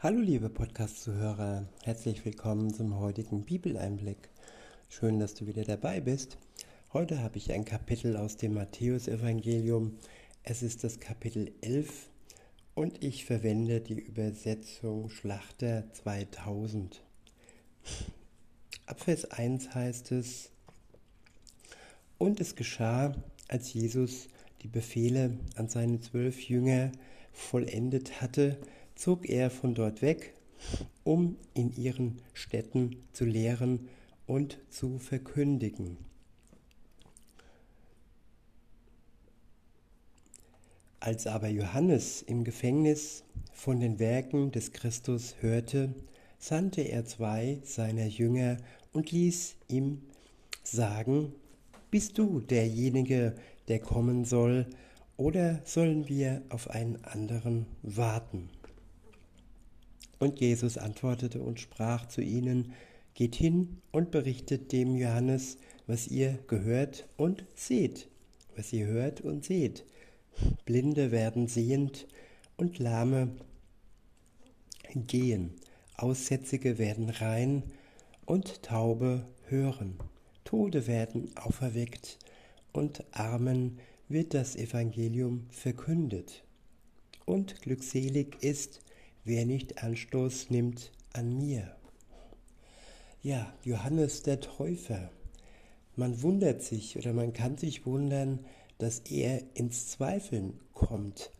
Hallo liebe Podcast-Zuhörer, herzlich willkommen zum heutigen Bibeleinblick. Schön, dass du wieder dabei bist. Heute habe ich ein Kapitel aus dem Matthäusevangelium. Es ist das Kapitel 11 und ich verwende die Übersetzung Schlachter 2000. Ab Vers 1 heißt es, und es geschah, als Jesus die Befehle an seine zwölf Jünger vollendet hatte, zog er von dort weg, um in ihren Städten zu lehren und zu verkündigen. Als aber Johannes im Gefängnis von den Werken des Christus hörte, sandte er zwei seiner Jünger und ließ ihm sagen, Bist du derjenige, der kommen soll, oder sollen wir auf einen anderen warten? Und Jesus antwortete und sprach zu ihnen, Geht hin und berichtet dem Johannes, was ihr gehört und seht, was ihr hört und seht. Blinde werden sehend und Lahme gehen, Aussätzige werden rein und Taube hören. Tode werden auferweckt und Armen wird das Evangelium verkündet. Und glückselig ist, wer nicht Anstoß nimmt an mir. Ja, Johannes der Täufer. Man wundert sich oder man kann sich wundern, dass er ins Zweifeln kommt.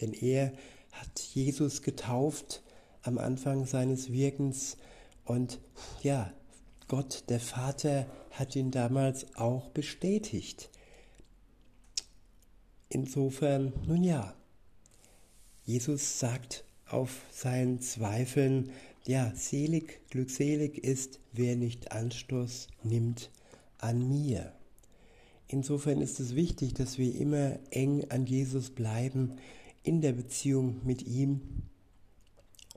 Denn er hat Jesus getauft am Anfang seines Wirkens und ja, Gott, der Vater, hat ihn damals auch bestätigt. Insofern, nun ja, Jesus sagt auf seinen Zweifeln, ja, selig, glückselig ist, wer nicht Anstoß nimmt an mir. Insofern ist es wichtig, dass wir immer eng an Jesus bleiben, in der Beziehung mit ihm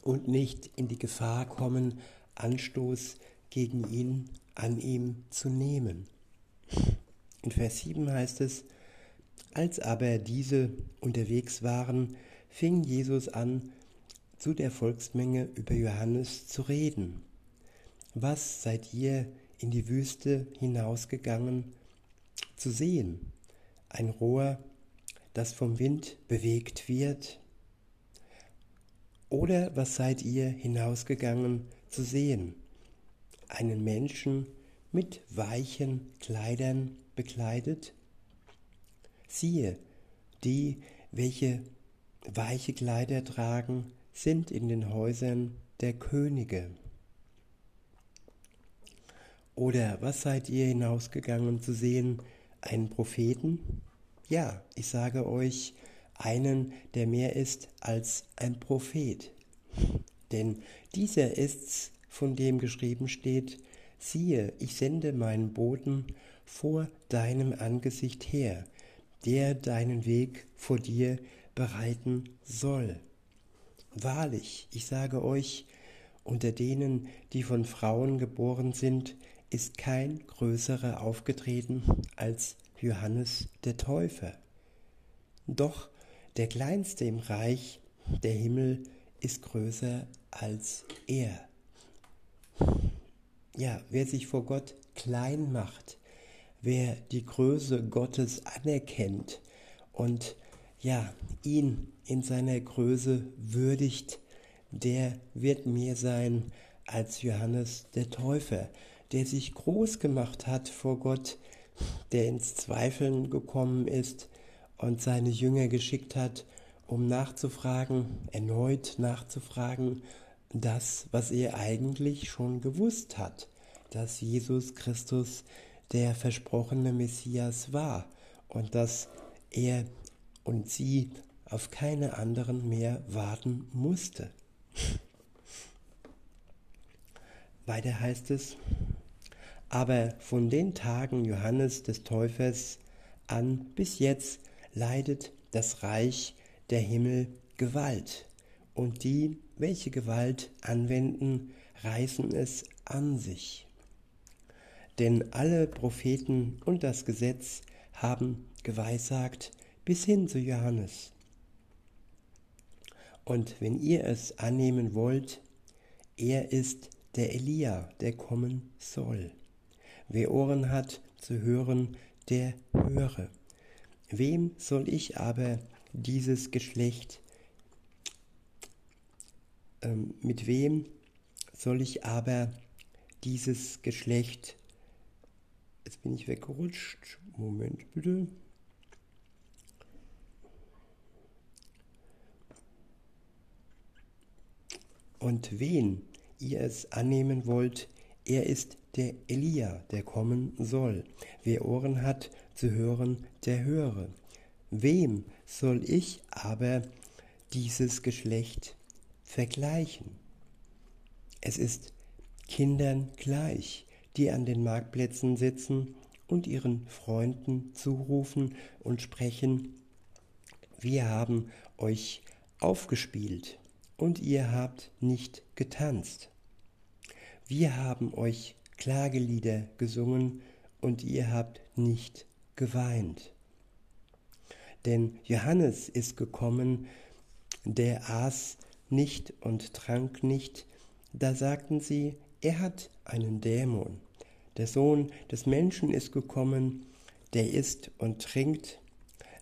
und nicht in die Gefahr kommen, Anstoß gegen ihn an ihm zu nehmen. In Vers 7 heißt es, als aber diese unterwegs waren, fing Jesus an, zu der Volksmenge über Johannes zu reden. Was seid ihr in die Wüste hinausgegangen zu sehen? Ein Rohr, das vom Wind bewegt wird? Oder was seid ihr hinausgegangen zu sehen? Einen Menschen mit weichen Kleidern bekleidet? Siehe, die, welche weiche Kleider tragen, sind in den Häusern der Könige. Oder was seid ihr hinausgegangen zu sehen? Einen Propheten? Ja, ich sage euch, einen, der mehr ist als ein Prophet. Denn dieser ist's, von dem geschrieben steht, siehe, ich sende meinen Boten vor deinem Angesicht her, der deinen Weg vor dir bereiten soll. Wahrlich, ich sage euch, unter denen, die von Frauen geboren sind, ist kein größerer aufgetreten als Johannes der Täufer. Doch der Kleinste im Reich der Himmel ist größer als er. Ja, wer sich vor Gott klein macht, wer die Größe Gottes anerkennt und ja, ihn in seiner Größe würdigt, der wird mehr sein als Johannes der Täufer, der sich groß gemacht hat vor Gott, der ins Zweifeln gekommen ist und seine Jünger geschickt hat, um nachzufragen, erneut nachzufragen, das, was er eigentlich schon gewusst hat, dass Jesus Christus der versprochene Messias war und dass er und sie auf keine anderen mehr warten musste. Weiter heißt es, aber von den Tagen Johannes des Täufers an bis jetzt leidet das Reich der Himmel Gewalt, und die, welche Gewalt anwenden, reißen es an sich. Denn alle Propheten und das Gesetz haben geweissagt bis hin zu Johannes. Und wenn ihr es annehmen wollt, er ist der Elia, der kommen soll. Wer Ohren hat zu hören, der höre. Wem soll ich aber dieses Geschlecht, ähm, mit wem soll ich aber dieses Geschlecht, jetzt bin ich weggerutscht, Moment bitte. Und wen ihr es annehmen wollt, er ist der Elia, der kommen soll. Wer Ohren hat zu hören, der höre. Wem soll ich aber dieses Geschlecht vergleichen? Es ist Kindern gleich, die an den Marktplätzen sitzen und ihren Freunden zurufen und sprechen, wir haben euch aufgespielt und ihr habt nicht getanzt. Wir haben euch Klagelieder gesungen und ihr habt nicht geweint. Denn Johannes ist gekommen, der aß nicht und trank nicht, da sagten sie, er hat einen Dämon. Der Sohn des Menschen ist gekommen, der isst und trinkt.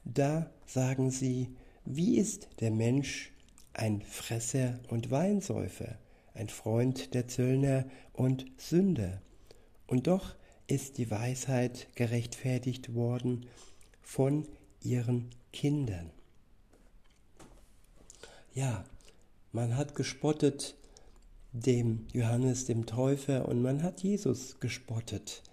Da sagen sie, wie ist der Mensch ein Fresser und Weinsäufer, ein Freund der Zöllner und Sünder. Und doch ist die Weisheit gerechtfertigt worden von ihren Kindern. Ja, man hat gespottet dem Johannes dem Täufer und man hat Jesus gespottet.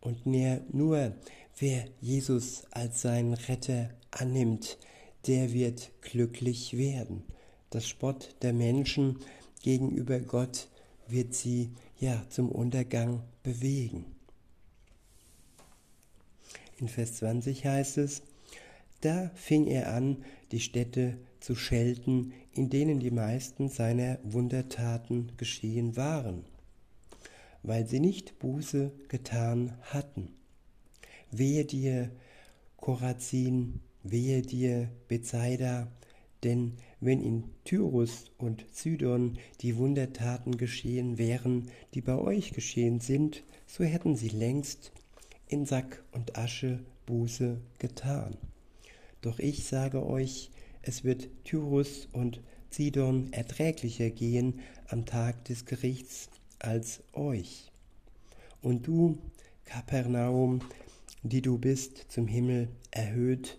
Und nur wer Jesus als seinen Retter annimmt, der wird glücklich werden. Das Spott der Menschen gegenüber Gott wird sie ja zum Untergang bewegen. In Vers 20 heißt es, da fing er an, die Städte zu schelten, in denen die meisten seiner Wundertaten geschehen waren, weil sie nicht Buße getan hatten. Wehe dir, Korazin, wehe dir, Bethsaida, denn wenn in Tyrus und Sidon die Wundertaten geschehen wären, die bei euch geschehen sind, so hätten sie längst in Sack und Asche Buße getan. Doch ich sage euch, es wird Tyrus und Sidon erträglicher gehen am Tag des Gerichts als euch. Und du, Kapernaum, die du bist zum Himmel erhöht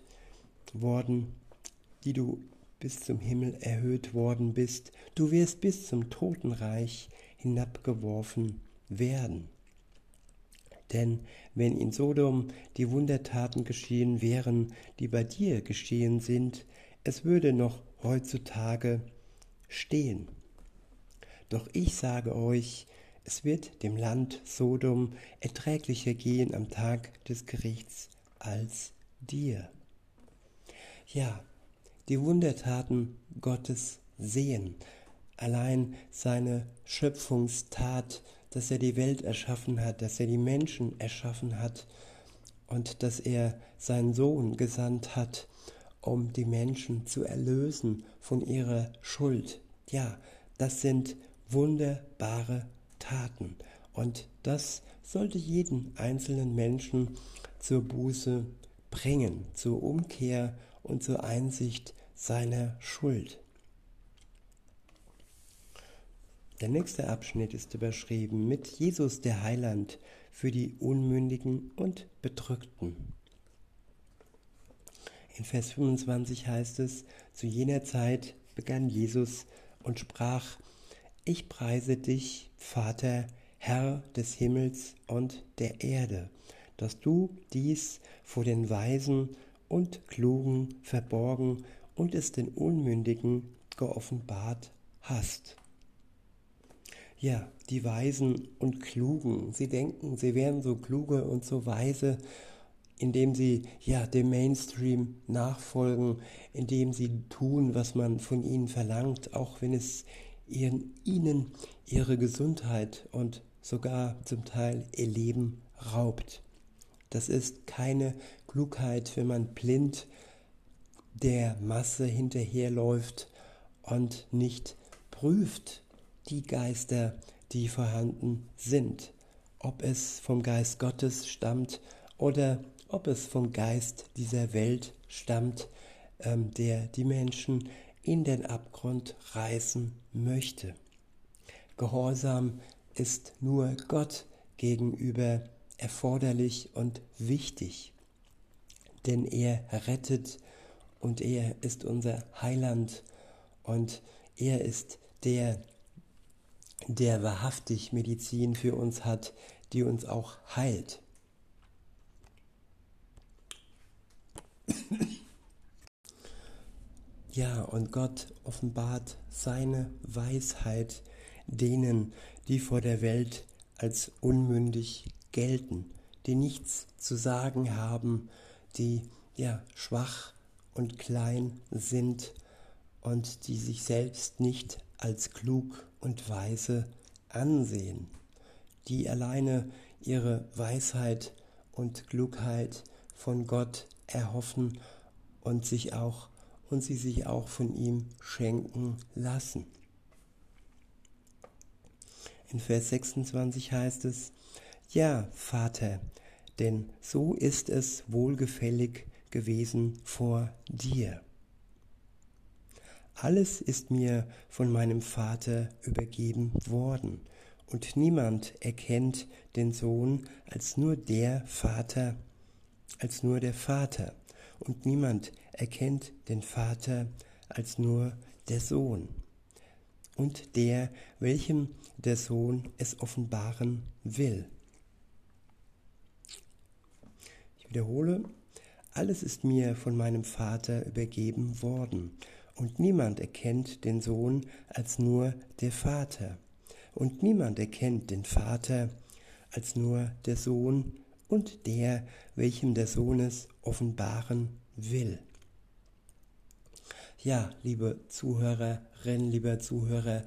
worden, die du bis zum Himmel erhöht worden bist, du wirst bis zum Totenreich hinabgeworfen werden. Denn wenn in Sodom die Wundertaten geschehen wären, die bei dir geschehen sind, es würde noch heutzutage stehen. Doch ich sage euch, es wird dem Land Sodom erträglicher gehen am Tag des Gerichts als dir. Ja, die Wundertaten Gottes sehen, allein seine Schöpfungstat, dass er die Welt erschaffen hat, dass er die Menschen erschaffen hat und dass er seinen Sohn gesandt hat, um die Menschen zu erlösen von ihrer Schuld. Ja, das sind wunderbare Taten und das sollte jeden einzelnen Menschen zur Buße bringen, zur Umkehr und zur Einsicht seiner Schuld. Der nächste Abschnitt ist überschrieben mit Jesus der Heiland für die Unmündigen und Bedrückten. In Vers 25 heißt es, zu jener Zeit begann Jesus und sprach, ich preise dich, Vater, Herr des Himmels und der Erde, dass du dies vor den Weisen und Klugen verborgen und es den Unmündigen geoffenbart hast. Ja, die Weisen und Klugen, sie denken, sie wären so kluge und so weise, indem sie ja dem Mainstream nachfolgen, indem sie tun, was man von ihnen verlangt, auch wenn es ihren, ihnen ihre Gesundheit und sogar zum Teil ihr Leben raubt. Das ist keine Klugheit, wenn man blind der Masse hinterherläuft und nicht prüft die Geister, die vorhanden sind, ob es vom Geist Gottes stammt oder ob es vom Geist dieser Welt stammt, ähm, der die Menschen in den Abgrund reißen möchte. Gehorsam ist nur Gott gegenüber erforderlich und wichtig, denn er rettet und er ist unser Heiland und er ist der, der wahrhaftig Medizin für uns hat, die uns auch heilt. Ja, und Gott offenbart seine Weisheit denen, die vor der Welt als unmündig gelten, die nichts zu sagen haben, die ja schwach und klein sind und die sich selbst nicht als klug und weise ansehen, die alleine ihre Weisheit und Klugheit von Gott erhoffen und sich auch und sie sich auch von ihm schenken lassen. In Vers 26 heißt es, Ja, Vater, denn so ist es wohlgefällig gewesen vor dir. Alles ist mir von meinem Vater übergeben worden, und niemand erkennt den Sohn als nur der Vater, als nur der Vater, und niemand erkennt den Vater als nur der Sohn, und der, welchem der Sohn es offenbaren will. Ich wiederhole, alles ist mir von meinem Vater übergeben worden, und niemand erkennt den Sohn als nur der Vater, und niemand erkennt den Vater als nur der Sohn und der, welchem der Sohn es offenbaren will. Ja, liebe Zuhörerin, lieber Zuhörer,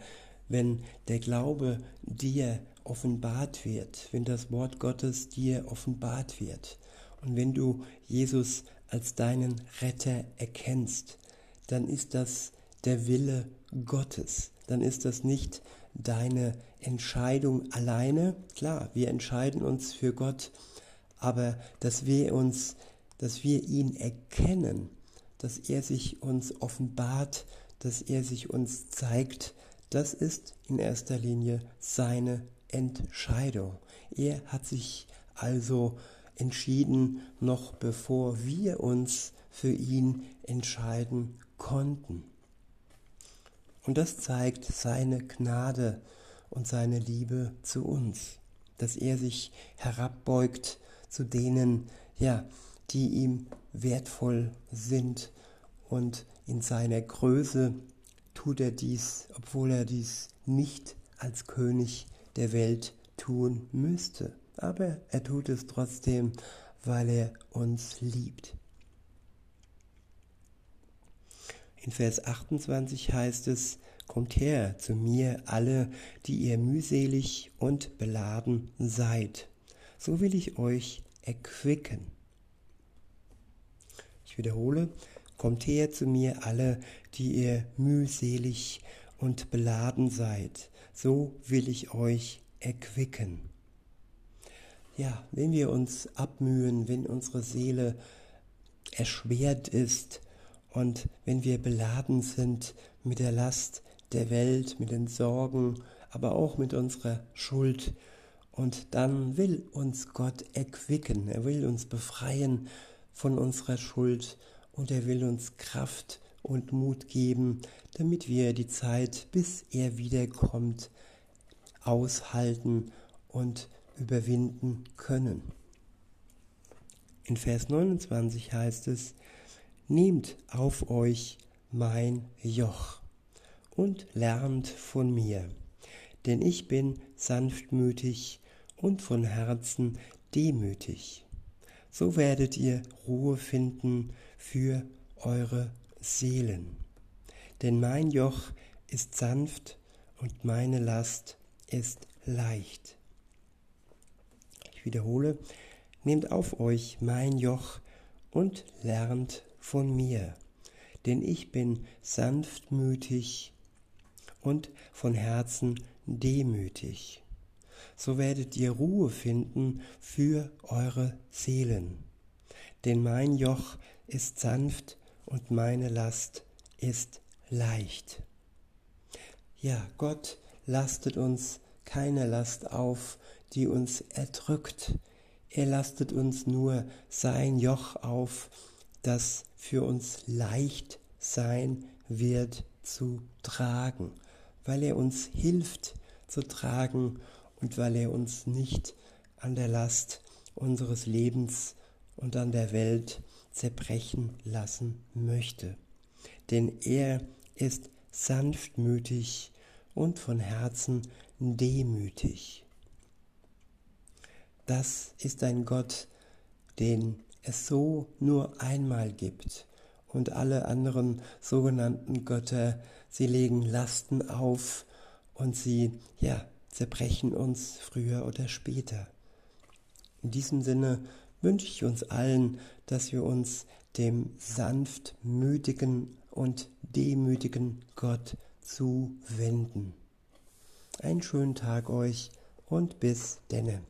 wenn der Glaube dir offenbart wird, wenn das Wort Gottes dir offenbart wird und wenn du Jesus als deinen Retter erkennst, dann ist das der Wille Gottes. Dann ist das nicht deine Entscheidung alleine. Klar, wir entscheiden uns für Gott, aber dass wir uns, dass wir ihn erkennen, dass er sich uns offenbart, dass er sich uns zeigt, das ist in erster Linie seine Entscheidung. Er hat sich also entschieden, noch bevor wir uns für ihn entscheiden konnten. Und das zeigt seine Gnade und seine Liebe zu uns, dass er sich herabbeugt zu denen, ja, die ihm wertvoll sind und in seiner Größe tut er dies, obwohl er dies nicht als König der Welt tun müsste. Aber er tut es trotzdem, weil er uns liebt. In Vers 28 heißt es, Kommt her zu mir alle, die ihr mühselig und beladen seid, so will ich euch erquicken. Ich wiederhole, Kommt her zu mir alle, die ihr mühselig und beladen seid, so will ich euch erquicken. Ja, wenn wir uns abmühen, wenn unsere Seele erschwert ist und wenn wir beladen sind mit der Last der Welt, mit den Sorgen, aber auch mit unserer Schuld, und dann will uns Gott erquicken, er will uns befreien von unserer Schuld und er will uns Kraft und Mut geben, damit wir die Zeit, bis er wiederkommt, aushalten und überwinden können. In Vers 29 heißt es, Nehmt auf euch mein Joch und lernt von mir, denn ich bin sanftmütig und von Herzen demütig. So werdet ihr Ruhe finden für eure Seelen. Denn mein Joch ist sanft und meine Last ist leicht. Wiederhole, nehmt auf euch mein Joch und lernt von mir, denn ich bin sanftmütig und von Herzen demütig. So werdet ihr Ruhe finden für eure Seelen. Denn mein Joch ist sanft und meine Last ist leicht. Ja, Gott lastet uns keine Last auf, die uns erdrückt. Er lastet uns nur sein Joch auf, das für uns leicht sein wird zu tragen, weil er uns hilft zu tragen und weil er uns nicht an der Last unseres Lebens und an der Welt zerbrechen lassen möchte. Denn er ist sanftmütig und von Herzen demütig. Das ist ein Gott, den es so nur einmal gibt. Und alle anderen sogenannten Götter, sie legen Lasten auf und sie, ja, zerbrechen uns früher oder später. In diesem Sinne wünsche ich uns allen, dass wir uns dem sanftmütigen und demütigen Gott zuwenden. Einen schönen Tag euch und bis denne.